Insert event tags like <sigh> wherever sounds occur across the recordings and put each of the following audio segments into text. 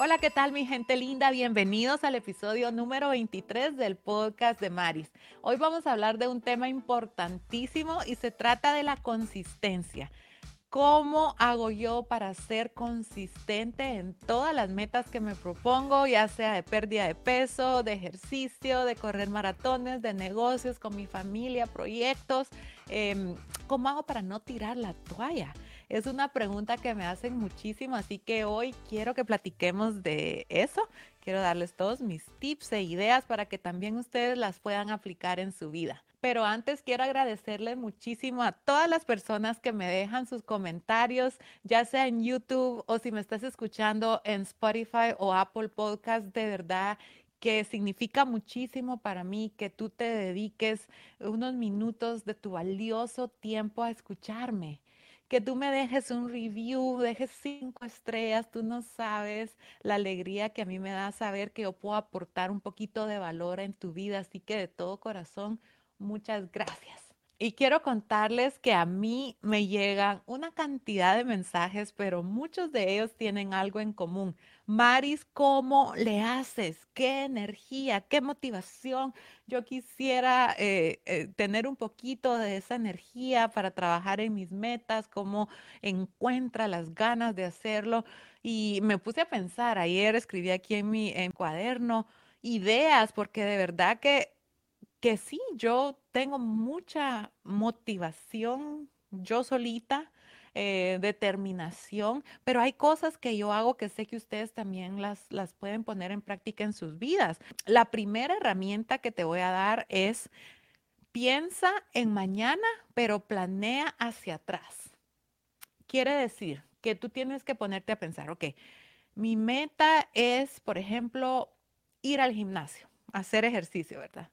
Hola, ¿qué tal mi gente linda? Bienvenidos al episodio número 23 del podcast de Maris. Hoy vamos a hablar de un tema importantísimo y se trata de la consistencia. ¿Cómo hago yo para ser consistente en todas las metas que me propongo, ya sea de pérdida de peso, de ejercicio, de correr maratones, de negocios con mi familia, proyectos? Em, ¿Cómo hago para no tirar la toalla? Es una pregunta que me hacen muchísimo, así que hoy quiero que platiquemos de eso. Quiero darles todos mis tips e ideas para que también ustedes las puedan aplicar en su vida. Pero antes quiero agradecerle muchísimo a todas las personas que me dejan sus comentarios, ya sea en YouTube o si me estás escuchando en Spotify o Apple Podcast. De verdad que significa muchísimo para mí que tú te dediques unos minutos de tu valioso tiempo a escucharme que tú me dejes un review, dejes cinco estrellas, tú no sabes la alegría que a mí me da saber que yo puedo aportar un poquito de valor en tu vida, así que de todo corazón, muchas gracias. Y quiero contarles que a mí me llegan una cantidad de mensajes, pero muchos de ellos tienen algo en común. Maris, ¿cómo le haces? ¿Qué energía? ¿Qué motivación? Yo quisiera eh, eh, tener un poquito de esa energía para trabajar en mis metas, cómo encuentra las ganas de hacerlo. Y me puse a pensar, ayer escribí aquí en mi cuaderno ideas, porque de verdad que que sí, yo tengo mucha motivación, yo solita, eh, determinación, pero hay cosas que yo hago que sé que ustedes también las, las pueden poner en práctica en sus vidas. La primera herramienta que te voy a dar es piensa en mañana, pero planea hacia atrás. Quiere decir que tú tienes que ponerte a pensar, ok, mi meta es, por ejemplo, ir al gimnasio, hacer ejercicio, ¿verdad?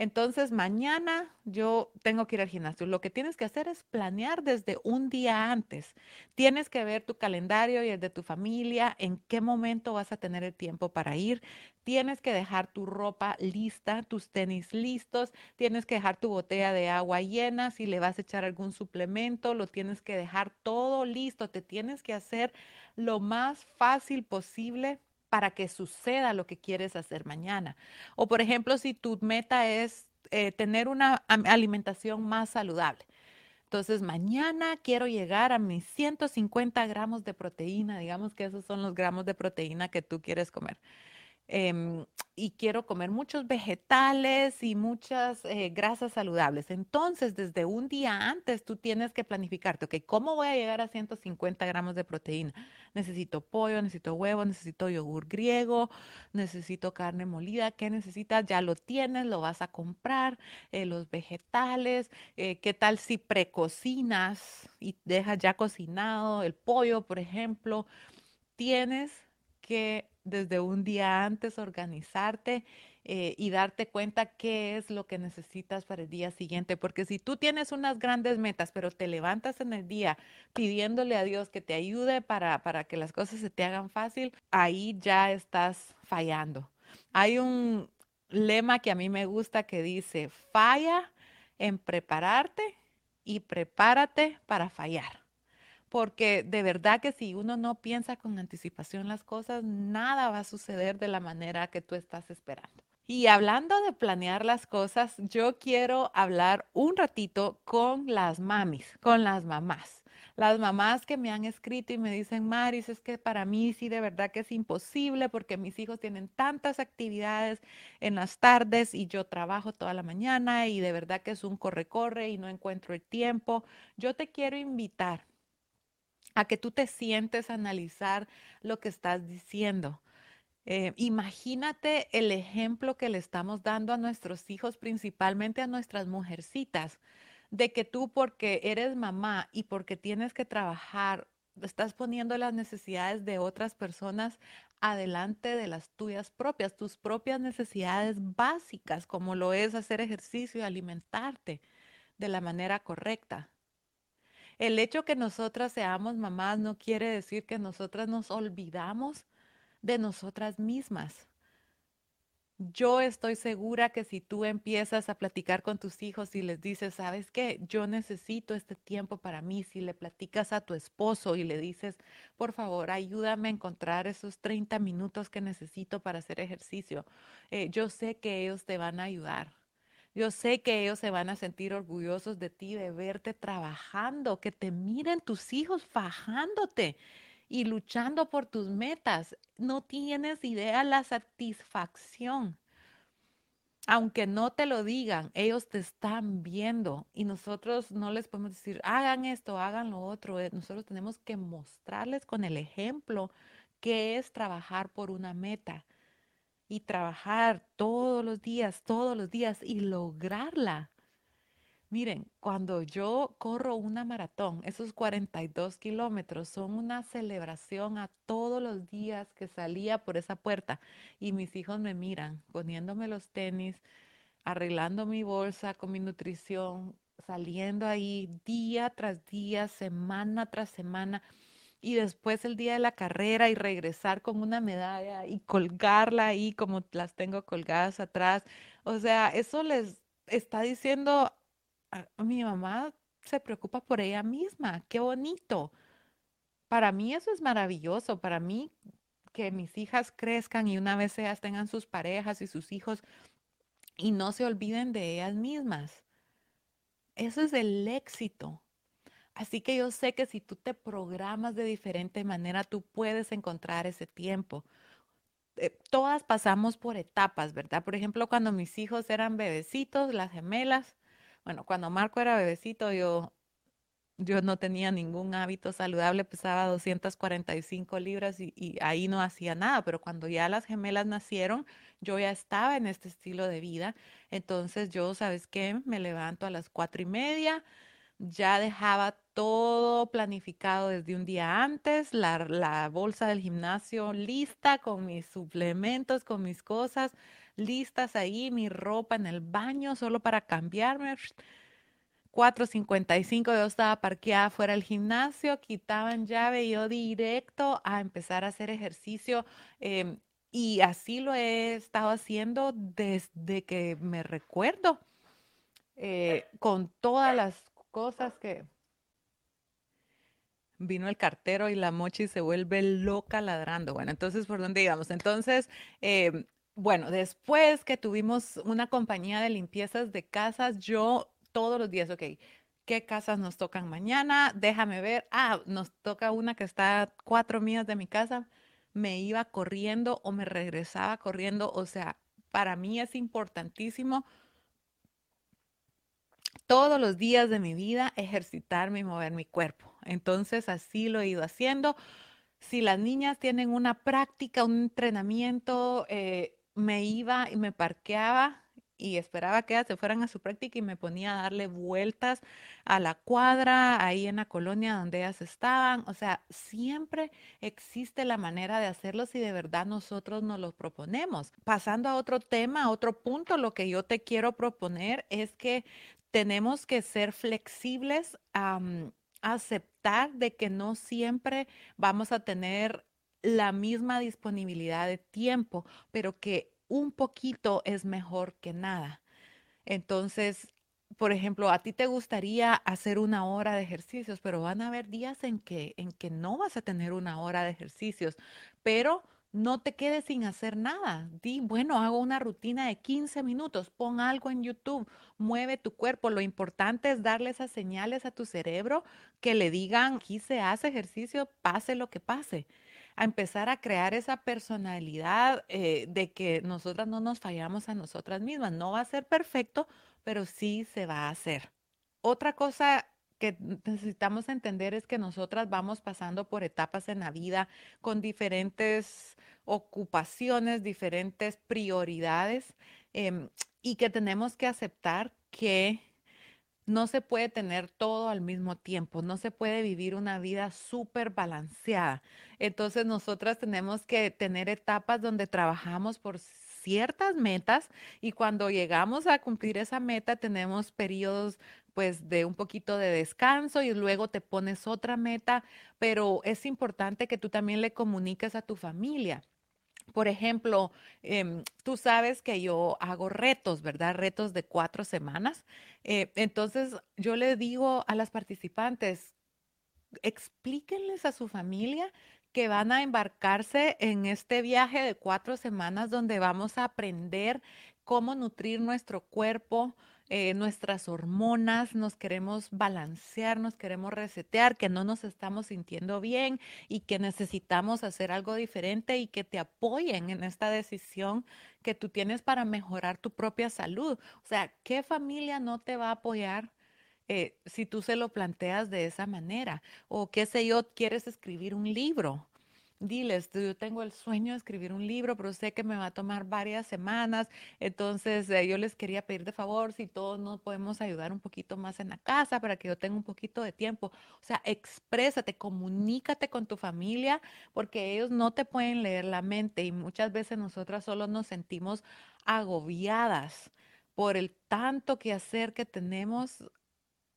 Entonces, mañana yo tengo que ir al gimnasio. Lo que tienes que hacer es planear desde un día antes. Tienes que ver tu calendario y el de tu familia, en qué momento vas a tener el tiempo para ir. Tienes que dejar tu ropa lista, tus tenis listos, tienes que dejar tu botella de agua llena, si le vas a echar algún suplemento, lo tienes que dejar todo listo. Te tienes que hacer lo más fácil posible para que suceda lo que quieres hacer mañana. O por ejemplo, si tu meta es eh, tener una alimentación más saludable. Entonces, mañana quiero llegar a mis 150 gramos de proteína, digamos que esos son los gramos de proteína que tú quieres comer. Em, y quiero comer muchos vegetales y muchas eh, grasas saludables. Entonces, desde un día antes, tú tienes que planificarte, ok, ¿cómo voy a llegar a 150 gramos de proteína? Necesito pollo, necesito huevo, necesito yogur griego, necesito carne molida. ¿Qué necesitas? Ya lo tienes, lo vas a comprar, eh, los vegetales. Eh, ¿Qué tal si precocinas y dejas ya cocinado el pollo, por ejemplo? Tienes que desde un día antes organizarte eh, y darte cuenta qué es lo que necesitas para el día siguiente. Porque si tú tienes unas grandes metas, pero te levantas en el día pidiéndole a Dios que te ayude para, para que las cosas se te hagan fácil, ahí ya estás fallando. Hay un lema que a mí me gusta que dice, falla en prepararte y prepárate para fallar porque de verdad que si uno no piensa con anticipación las cosas, nada va a suceder de la manera que tú estás esperando. Y hablando de planear las cosas, yo quiero hablar un ratito con las mamis, con las mamás. Las mamás que me han escrito y me dicen, Maris, es que para mí sí de verdad que es imposible porque mis hijos tienen tantas actividades en las tardes y yo trabajo toda la mañana y de verdad que es un corre-corre y no encuentro el tiempo. Yo te quiero invitar a que tú te sientes a analizar lo que estás diciendo. Eh, imagínate el ejemplo que le estamos dando a nuestros hijos, principalmente a nuestras mujercitas, de que tú porque eres mamá y porque tienes que trabajar, estás poniendo las necesidades de otras personas adelante de las tuyas propias, tus propias necesidades básicas, como lo es hacer ejercicio y alimentarte de la manera correcta. El hecho que nosotras seamos mamás no quiere decir que nosotras nos olvidamos de nosotras mismas. Yo estoy segura que si tú empiezas a platicar con tus hijos y les dices, ¿sabes qué? Yo necesito este tiempo para mí. Si le platicas a tu esposo y le dices, por favor, ayúdame a encontrar esos 30 minutos que necesito para hacer ejercicio, eh, yo sé que ellos te van a ayudar. Yo sé que ellos se van a sentir orgullosos de ti, de verte trabajando, que te miren tus hijos fajándote y luchando por tus metas. No tienes idea la satisfacción. Aunque no te lo digan, ellos te están viendo y nosotros no les podemos decir, hagan esto, hagan lo otro. Eh, nosotros tenemos que mostrarles con el ejemplo qué es trabajar por una meta y trabajar todos los días, todos los días y lograrla. Miren, cuando yo corro una maratón, esos 42 kilómetros son una celebración a todos los días que salía por esa puerta y mis hijos me miran poniéndome los tenis, arreglando mi bolsa con mi nutrición, saliendo ahí día tras día, semana tras semana y después el día de la carrera y regresar con una medalla y colgarla ahí como las tengo colgadas atrás. O sea, eso les está diciendo mi mamá se preocupa por ella misma, qué bonito. Para mí eso es maravilloso, para mí que mis hijas crezcan y una vez ellas tengan sus parejas y sus hijos y no se olviden de ellas mismas. Eso es el éxito. Así que yo sé que si tú te programas de diferente manera, tú puedes encontrar ese tiempo. Eh, todas pasamos por etapas, ¿verdad? Por ejemplo, cuando mis hijos eran bebecitos, las gemelas, bueno, cuando Marco era bebecito, yo, yo no tenía ningún hábito saludable, pesaba 245 libras y, y ahí no hacía nada, pero cuando ya las gemelas nacieron, yo ya estaba en este estilo de vida. Entonces yo, ¿sabes qué? Me levanto a las cuatro y media, ya dejaba todo planificado desde un día antes, la, la, bolsa del gimnasio lista con mis suplementos, con mis cosas listas ahí, mi ropa en el baño solo para cambiarme. 4.55 yo estaba parqueada fuera del gimnasio, quitaban llave y yo directo a empezar a hacer ejercicio. Em, y así lo he estado haciendo desde que me recuerdo, eh, con todas las cosas que vino el cartero y la mochi se vuelve loca ladrando. Bueno, entonces, ¿por dónde íbamos? Entonces, em, bueno, después que tuvimos una compañía de limpiezas de casas, yo todos los días, ok, ¿qué casas nos tocan mañana? Déjame ver. Ah, nos toca una que está a cuatro millas de mi casa. Me iba corriendo o me regresaba corriendo. O sea, para mí es importantísimo todos los días de mi vida ejercitarme y mover mi cuerpo. Entonces, así lo he ido haciendo. Si las niñas tienen una práctica, un entrenamiento, eh, me iba y me parqueaba y esperaba que ellas se fueran a su práctica y me ponía a darle vueltas a la cuadra, ahí en la colonia donde ellas estaban. O sea, siempre existe la manera de hacerlo si de verdad nosotros nos lo proponemos. Pasando a otro tema, a otro punto, lo que yo te quiero proponer es que tenemos que ser flexibles, aceptar de que no siempre vamos a tener la misma disponibilidad de tiempo, pero que un poquito es mejor que nada. Entonces, por ejemplo, a ti te gustaría hacer una hora de ejercicios, pero van a haber días en que, en que no vas a tener una hora de ejercicios, pero no te quedes sin hacer nada. Di, bueno, hago una rutina de 15 minutos, pon algo en YouTube, mueve tu cuerpo. Lo importante es darle esas señales a tu cerebro que le digan, aquí se hace ejercicio, pase lo que pase a empezar a crear esa personalidad eh, de que nosotras no nos fallamos a nosotras mismas. No va a ser perfecto, pero sí se va a hacer. Otra cosa que necesitamos entender es que nosotras vamos pasando por etapas en la vida con diferentes ocupaciones, diferentes prioridades em, y que tenemos que aceptar que no se puede tener todo al mismo tiempo, no se puede vivir una vida súper balanceada. Entonces nosotras tenemos que tener etapas donde trabajamos por ciertas metas y cuando llegamos a cumplir esa meta tenemos periodos pues de un poquito de descanso y luego te pones otra meta, pero es importante que tú también le comuniques a tu familia por ejemplo, em, tú sabes que yo hago retos, ¿verdad? Retos de cuatro semanas. Eh, entonces, yo le digo a las participantes, explíquenles a su familia que van a embarcarse en este viaje de cuatro semanas donde vamos a aprender cómo nutrir nuestro cuerpo, eh, nuestras hormonas, nos queremos balancear, nos queremos resetear, que no nos estamos sintiendo bien y que necesitamos hacer algo diferente y que te apoyen en esta decisión que tú tienes para mejorar tu propia salud. O sea, ¿qué familia no te va a apoyar? Eh, si tú se lo planteas de esa manera, o qué sé yo, quieres escribir un libro, diles, yo tengo el sueño de escribir un libro, pero sé que me va a tomar varias semanas, entonces eh, yo les quería pedir de favor si todos nos podemos ayudar un poquito más en la casa para que yo tenga un poquito de tiempo. O sea, exprésate, comunícate con tu familia, porque ellos no te pueden leer la mente y muchas veces nosotras solo nos sentimos agobiadas por el tanto que hacer que tenemos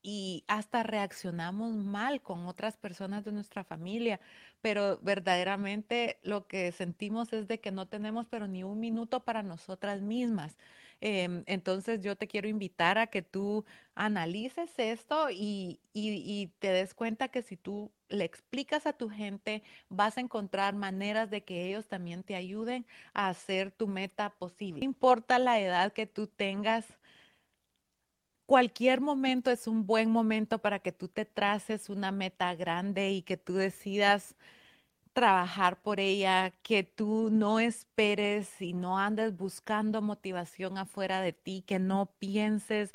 y hasta reaccionamos mal con otras personas de nuestra familia, pero verdaderamente lo que sentimos es de que no tenemos pero ni un minuto para nosotras mismas. Em, entonces yo te quiero invitar a que tú analices esto y, y te des cuenta que si tú le explicas a tu gente, vas a encontrar maneras de que ellos también te ayuden a hacer tu meta posible. No importa la edad que tú tengas, cualquier momento es un buen momento para que tú te traces una meta grande y que tú decidas trabajar por ella, que tú no esperes y no andes buscando motivación afuera de ti, que no pienses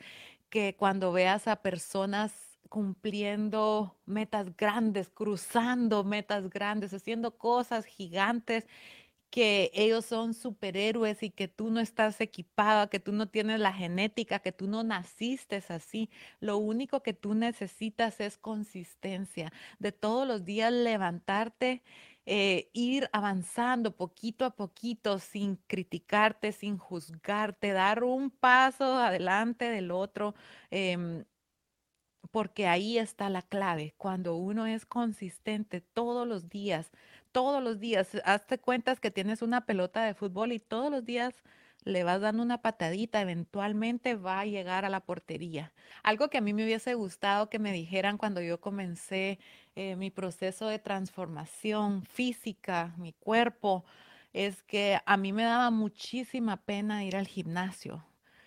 que cuando veas a personas cumpliendo metas grandes, cruzando metas grandes, haciendo cosas gigantes, que ellos son superhéroes y que tú no estás equipada, que tú no tienes la genética, que tú no naciste así. Lo único que tú necesitas es consistencia, de todos los días levantarte. Eh, ir avanzando poquito a poquito sin criticarte, sin juzgarte, dar un paso adelante del otro, em, porque ahí está la clave. Cuando uno es consistente todos los días, todos los días. Hazte cuentas que tienes una pelota de fútbol y todos los días le vas dando una patadita, eventualmente va a llegar a la portería. Algo que a mí me hubiese gustado que me dijeran cuando yo comencé eh, mi proceso de transformación física, mi cuerpo, es que a mí me daba muchísima pena ir al gimnasio.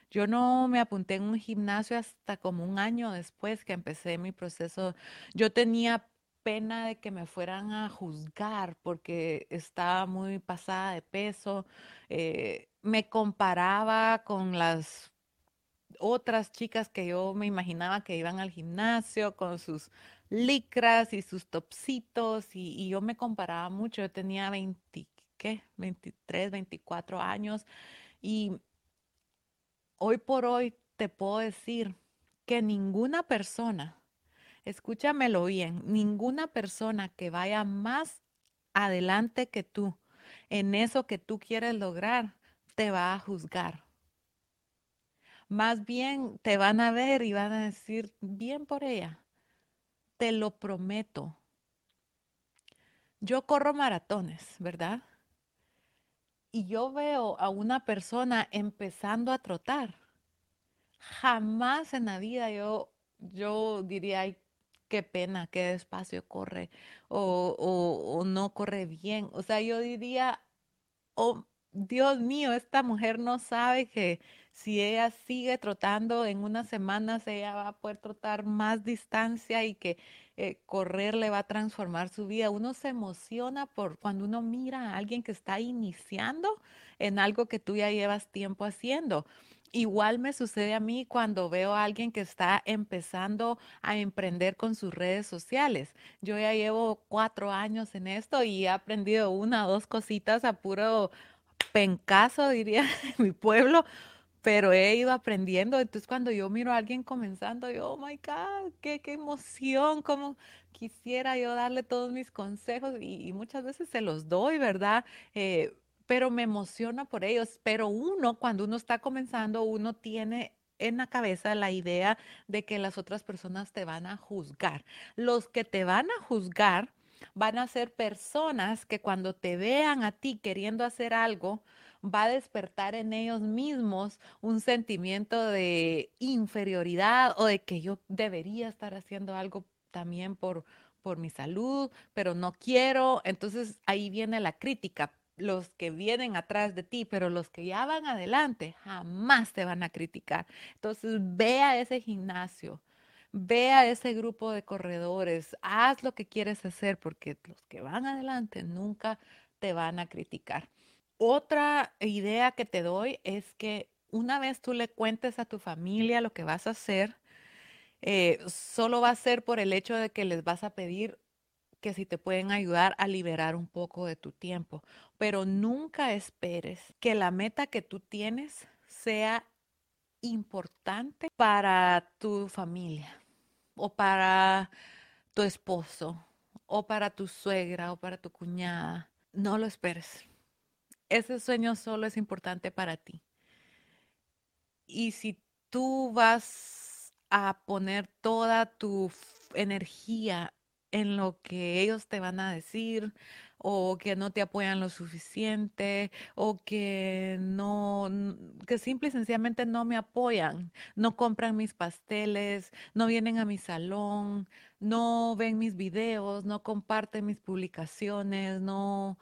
Yo no me apunté en un gimnasio hasta como un año después que empecé mi proceso. Yo tenía pena de que me fueran a juzgar porque estaba muy pasada de peso. Eh, me comparaba con las otras chicas que yo me imaginaba que iban al gimnasio con sus licras y sus topsitos y, yo me comparaba mucho. Yo tenía 20, ¿qué? 23, 24 años y hoy por hoy te puedo decir que ninguna persona escúchamelo bien, ninguna persona que vaya más adelante que tú en eso que tú quieres lograr te va a juzgar. Más bien te van a ver y van a decir, bien por ella, te lo prometo. Yo corro maratones, ¿verdad? Y yo veo a una persona empezando a trotar. Jamás en la vida yo, yo diría, qué pena, qué despacio corre o, no corre bien. O sea, yo diría, oh, Dios mío, esta mujer no sabe que si ella sigue trotando en unas semanas, ella va a poder trotar más distancia y que eh, correr le va a transformar su vida. Uno se emociona por cuando uno mira a alguien que está iniciando en algo que tú ya llevas tiempo haciendo. Igual me sucede a mí cuando veo a alguien que está empezando a emprender con sus redes sociales. Yo ya llevo cuatro años en esto y he aprendido una o dos cositas a puro pencazo, diría <laughs> en mi pueblo, pero he ido aprendiendo. Entonces, cuando yo miro a alguien comenzando, yo, oh my God, qué, qué emoción, como quisiera yo darle todos mis consejos y, muchas veces se los doy, ¿verdad? Eh, pero me emociona por ellos. Pero uno, cuando uno está comenzando, uno tiene en la cabeza la idea de que las otras personas te van a juzgar. Los que te van a juzgar van a ser personas que cuando te vean a ti queriendo hacer algo, va a despertar en ellos mismos un sentimiento de inferioridad o de que yo debería estar haciendo algo también por, por mi salud, pero no quiero. Entonces ahí viene la crítica. Los que vienen atrás de ti, pero los que ya van adelante jamás te van a criticar. Entonces ve a ese gimnasio, ve a ese grupo de corredores, haz lo que quieres hacer porque los que van adelante nunca te van a criticar. Otra idea que te doy es que una vez tú le cuentes a tu familia lo que vas a hacer, eh, solo va a ser por el hecho de que les vas a pedir que si te pueden ayudar a liberar un poco de tu tiempo, pero nunca esperes que la meta que tú tienes sea importante para tu familia o para tu esposo o para tu suegra o para tu cuñada. No lo esperes ese sueño solo es importante para ti. Y si tú vas a poner toda tu energía en lo que ellos te van a decir o que no te apoyan lo suficiente o que no, que simple y sencillamente no me apoyan, no compran mis pasteles, no vienen a mi salón, no ven mis videos, no comparten mis publicaciones, no,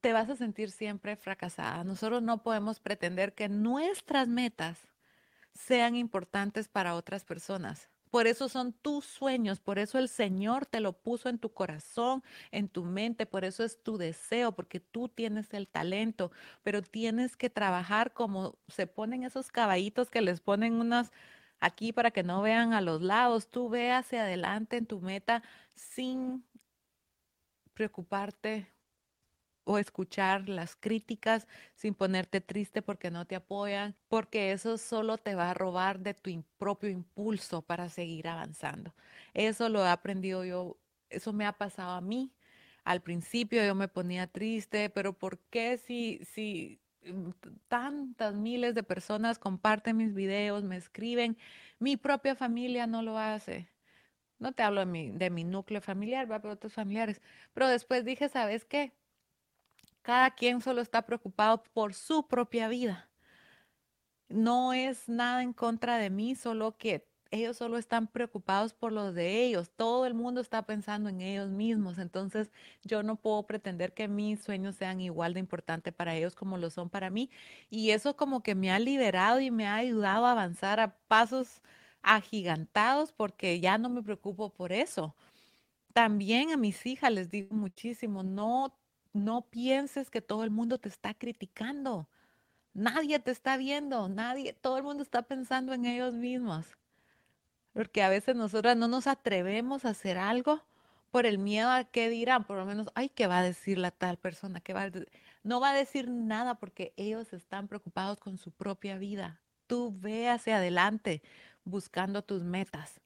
te vas a sentir siempre fracasada. Nosotros no podemos pretender que nuestras metas sean importantes para otras personas. Por eso son tus sueños, por eso el Señor te lo puso en tu corazón, en tu mente, por eso es tu deseo, porque tú tienes el talento, pero tienes que trabajar como se ponen esos caballitos que les ponen unas aquí para que no vean a los lados. Tú ve hacia adelante en tu meta sin preocuparte o escuchar las críticas sin ponerte triste porque no te apoyan, porque eso solo te va a robar de tu propio impulso para seguir avanzando. Eso lo he aprendido yo, eso me ha pasado a mí. Al principio yo me ponía triste, pero ¿por qué si, si mm, tantas miles de personas comparten mis videos, me escriben, mi propia familia no lo hace? No te hablo de mi, núcleo familiar, va, pero otros familiares. Pero después dije, ¿sabes qué? Cada quien solo está preocupado por su propia vida. No es nada en contra de mí, solo que ellos solo están preocupados por los de ellos. Todo el mundo está pensando en ellos mismos. Entonces yo no puedo pretender que mis sueños sean igual de importantes para ellos como lo son para mí. Y eso como que me ha liberado y me ha ayudado a avanzar a pasos agigantados porque ya no me preocupo por eso. También a mis hijas les digo muchísimo, no no pienses que todo el mundo te está criticando. Nadie te está viendo, nadie, todo el mundo está pensando en ellos mismos. Porque a veces nosotras no nos atrevemos a hacer algo por el miedo a qué dirán, por lo menos, ay, ¿qué va a decir la tal persona? ¿Qué va No va a decir nada porque ellos están preocupados con su propia vida. Tú ve hacia adelante buscando tus metas.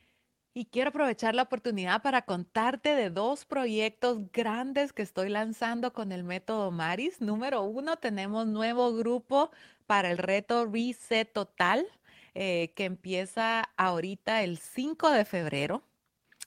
Y quiero aprovechar la oportunidad para contarte de dos proyectos grandes que estoy lanzando con el método Maris. Número uno, tenemos nuevo grupo para el reto Reset Total, eh, que empieza ahorita el 5 de febrero.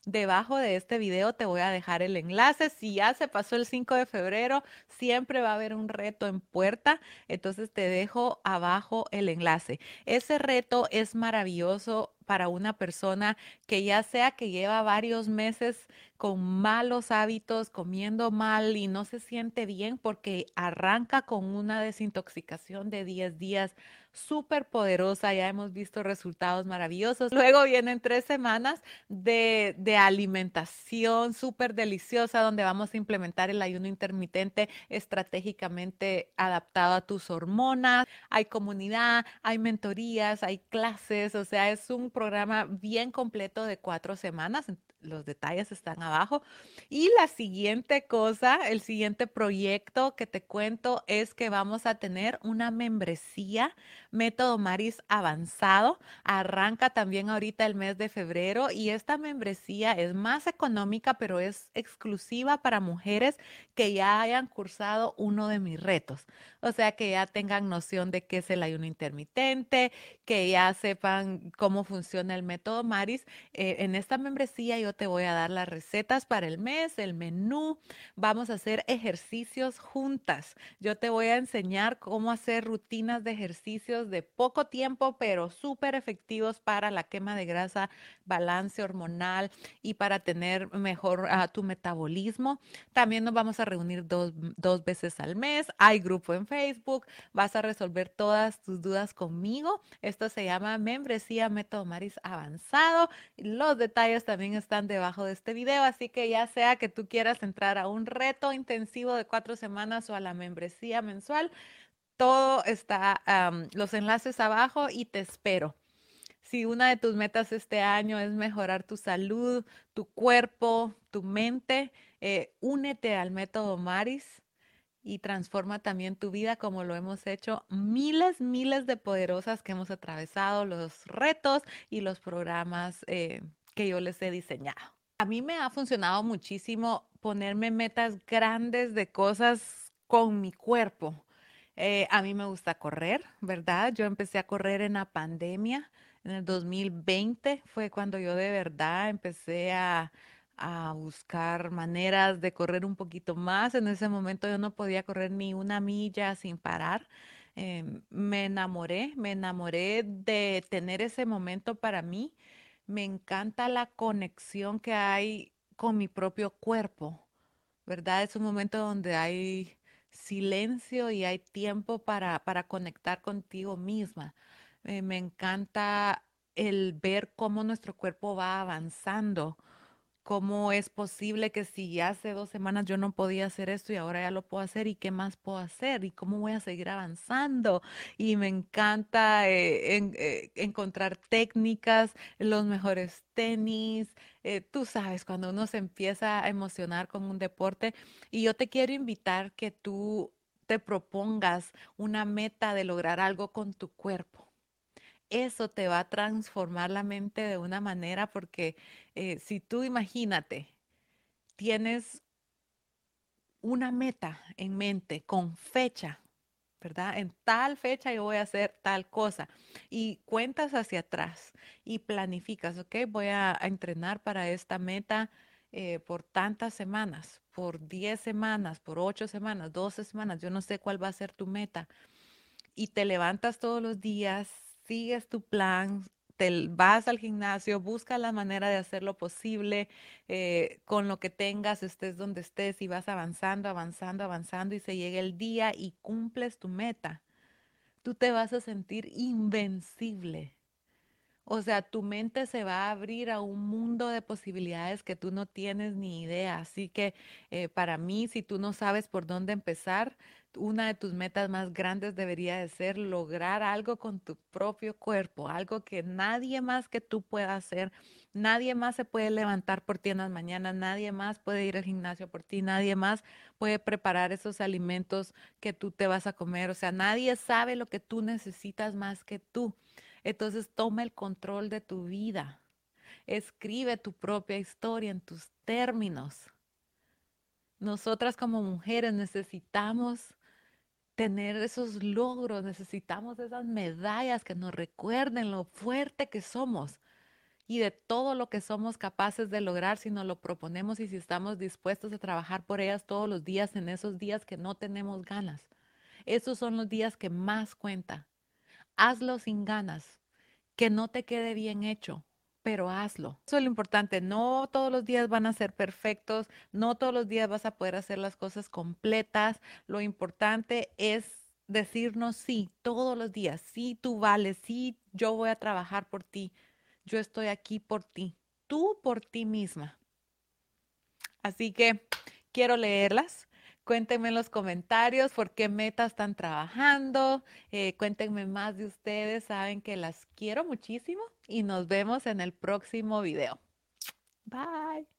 Debajo de este video te voy a dejar el enlace. Si ya se pasó el 5 de febrero, siempre va a haber un reto en puerta. Entonces te dejo abajo el enlace. Ese reto es maravilloso para una persona que ya sea que lleva varios meses con malos hábitos, comiendo mal y no se siente bien porque arranca con una desintoxicación de 10 días súper poderosa, ya hemos visto resultados maravillosos. Luego vienen tres semanas de, de alimentación súper deliciosa donde vamos a implementar el ayuno intermitente estratégicamente adaptado a tus hormonas. Hay comunidad, hay mentorías, hay clases, o sea, es un programa bien completo de cuatro semanas los detalles están abajo. Y la siguiente cosa, el siguiente proyecto que te cuento es que vamos a tener una membresía Método Maris avanzado. Arranca también ahorita el mes de febrero y esta membresía es más económica, pero es exclusiva para mujeres que ya hayan cursado uno de mis retos. O sea, que ya tengan noción de qué es el ayuno intermitente, que ya sepan cómo funciona el método Maris. Eh, en esta membresía yo te voy a dar las recetas para el mes, el menú. Vamos a hacer ejercicios juntas. Yo te voy a enseñar cómo hacer rutinas de ejercicios de poco tiempo, pero súper efectivos para la quema de grasa, balance hormonal y para tener mejor uh, tu metabolismo. También nos vamos a reunir dos, dos veces al mes. Hay grupo en Facebook. Vas a resolver todas tus dudas conmigo. Esto se llama membresía Método Maris Avanzado. Los detalles también están debajo de este video, así que ya sea que tú quieras entrar a un reto intensivo de cuatro semanas o a la membresía mensual, todo está, um, los enlaces abajo y te espero. Si una de tus metas este año es mejorar tu salud, tu cuerpo, tu mente, eh, únete al método Maris y transforma también tu vida como lo hemos hecho miles, miles de poderosas que hemos atravesado, los retos y los programas eh, que yo les he diseñado. A mí me ha funcionado muchísimo ponerme metas grandes de cosas con mi cuerpo. Eh, a mí me gusta correr, ¿verdad? Yo empecé a correr en la pandemia. En el 2020 fue cuando yo de verdad empecé a, a buscar maneras de correr un poquito más. En ese momento yo no podía correr ni una milla sin parar. Em, me enamoré, me enamoré de tener ese momento para mí. Me encanta la conexión que hay con mi propio cuerpo, ¿verdad? Es un momento donde hay silencio y hay tiempo para, para conectar contigo misma. Eh, me encanta el ver cómo nuestro cuerpo va avanzando ¿Cómo es posible que si hace dos semanas yo no podía hacer esto y ahora ya lo puedo hacer y qué más puedo hacer y cómo voy a seguir avanzando? Y me encanta eh, eh, encontrar técnicas, los mejores tenis. Eh, tú sabes, cuando uno se empieza a emocionar con un deporte y yo te quiero invitar que tú te propongas una meta de lograr algo con tu cuerpo eso te va a transformar la mente de una manera porque eh, si tú imagínate, tienes una meta en mente con fecha, ¿verdad? En tal fecha yo voy a hacer tal cosa y cuentas hacia atrás y planificas, ¿ok? Voy a, entrenar para esta meta eh, por tantas semanas, por 10 semanas, por 8 semanas, 12 semanas, yo no sé cuál va a ser tu meta. Y te levantas todos los días sigues tu plan, te vas al gimnasio, busca la manera de hacer lo posible eh, con lo que tengas, estés donde estés y vas avanzando, avanzando, avanzando y se llega el día y cumples tu meta. Tú te vas a sentir invencible. O sea, tu mente se va a abrir a un mundo de posibilidades que tú no tienes ni idea. Así que eh, para mí, si tú no sabes por dónde empezar, una de tus metas más grandes debería de ser lograr algo con tu propio cuerpo, algo que nadie más que tú pueda hacer. Nadie más se puede levantar por ti en las mañanas, nadie más puede ir al gimnasio por ti, nadie más puede preparar esos alimentos que tú te vas a comer. O sea, nadie sabe lo que tú necesitas más que tú. Entonces toma el control de tu vida. Escribe tu propia historia en tus términos. Nosotras como mujeres necesitamos tener esos logros, necesitamos esas medallas que nos recuerden lo fuerte que somos y de todo lo que somos capaces de lograr si nos lo proponemos y si estamos dispuestos a trabajar por ellas todos los días en esos días que no tenemos ganas. Esos son los días que más cuenta. Hazlo sin ganas, que no te quede bien hecho, pero hazlo. Eso es lo importante. No todos los días van a ser perfectos, no todos los días vas a poder hacer las cosas completas. Lo importante es decirnos sí todos los días. Sí, tú vales, sí, yo voy a trabajar por ti. Yo estoy aquí por ti, tú por ti misma. Así que quiero leerlas. Cuéntenme en los comentarios por qué metas están trabajando. Eh, cuéntenme más de ustedes. Saben que las quiero muchísimo y nos vemos en el próximo video. Bye.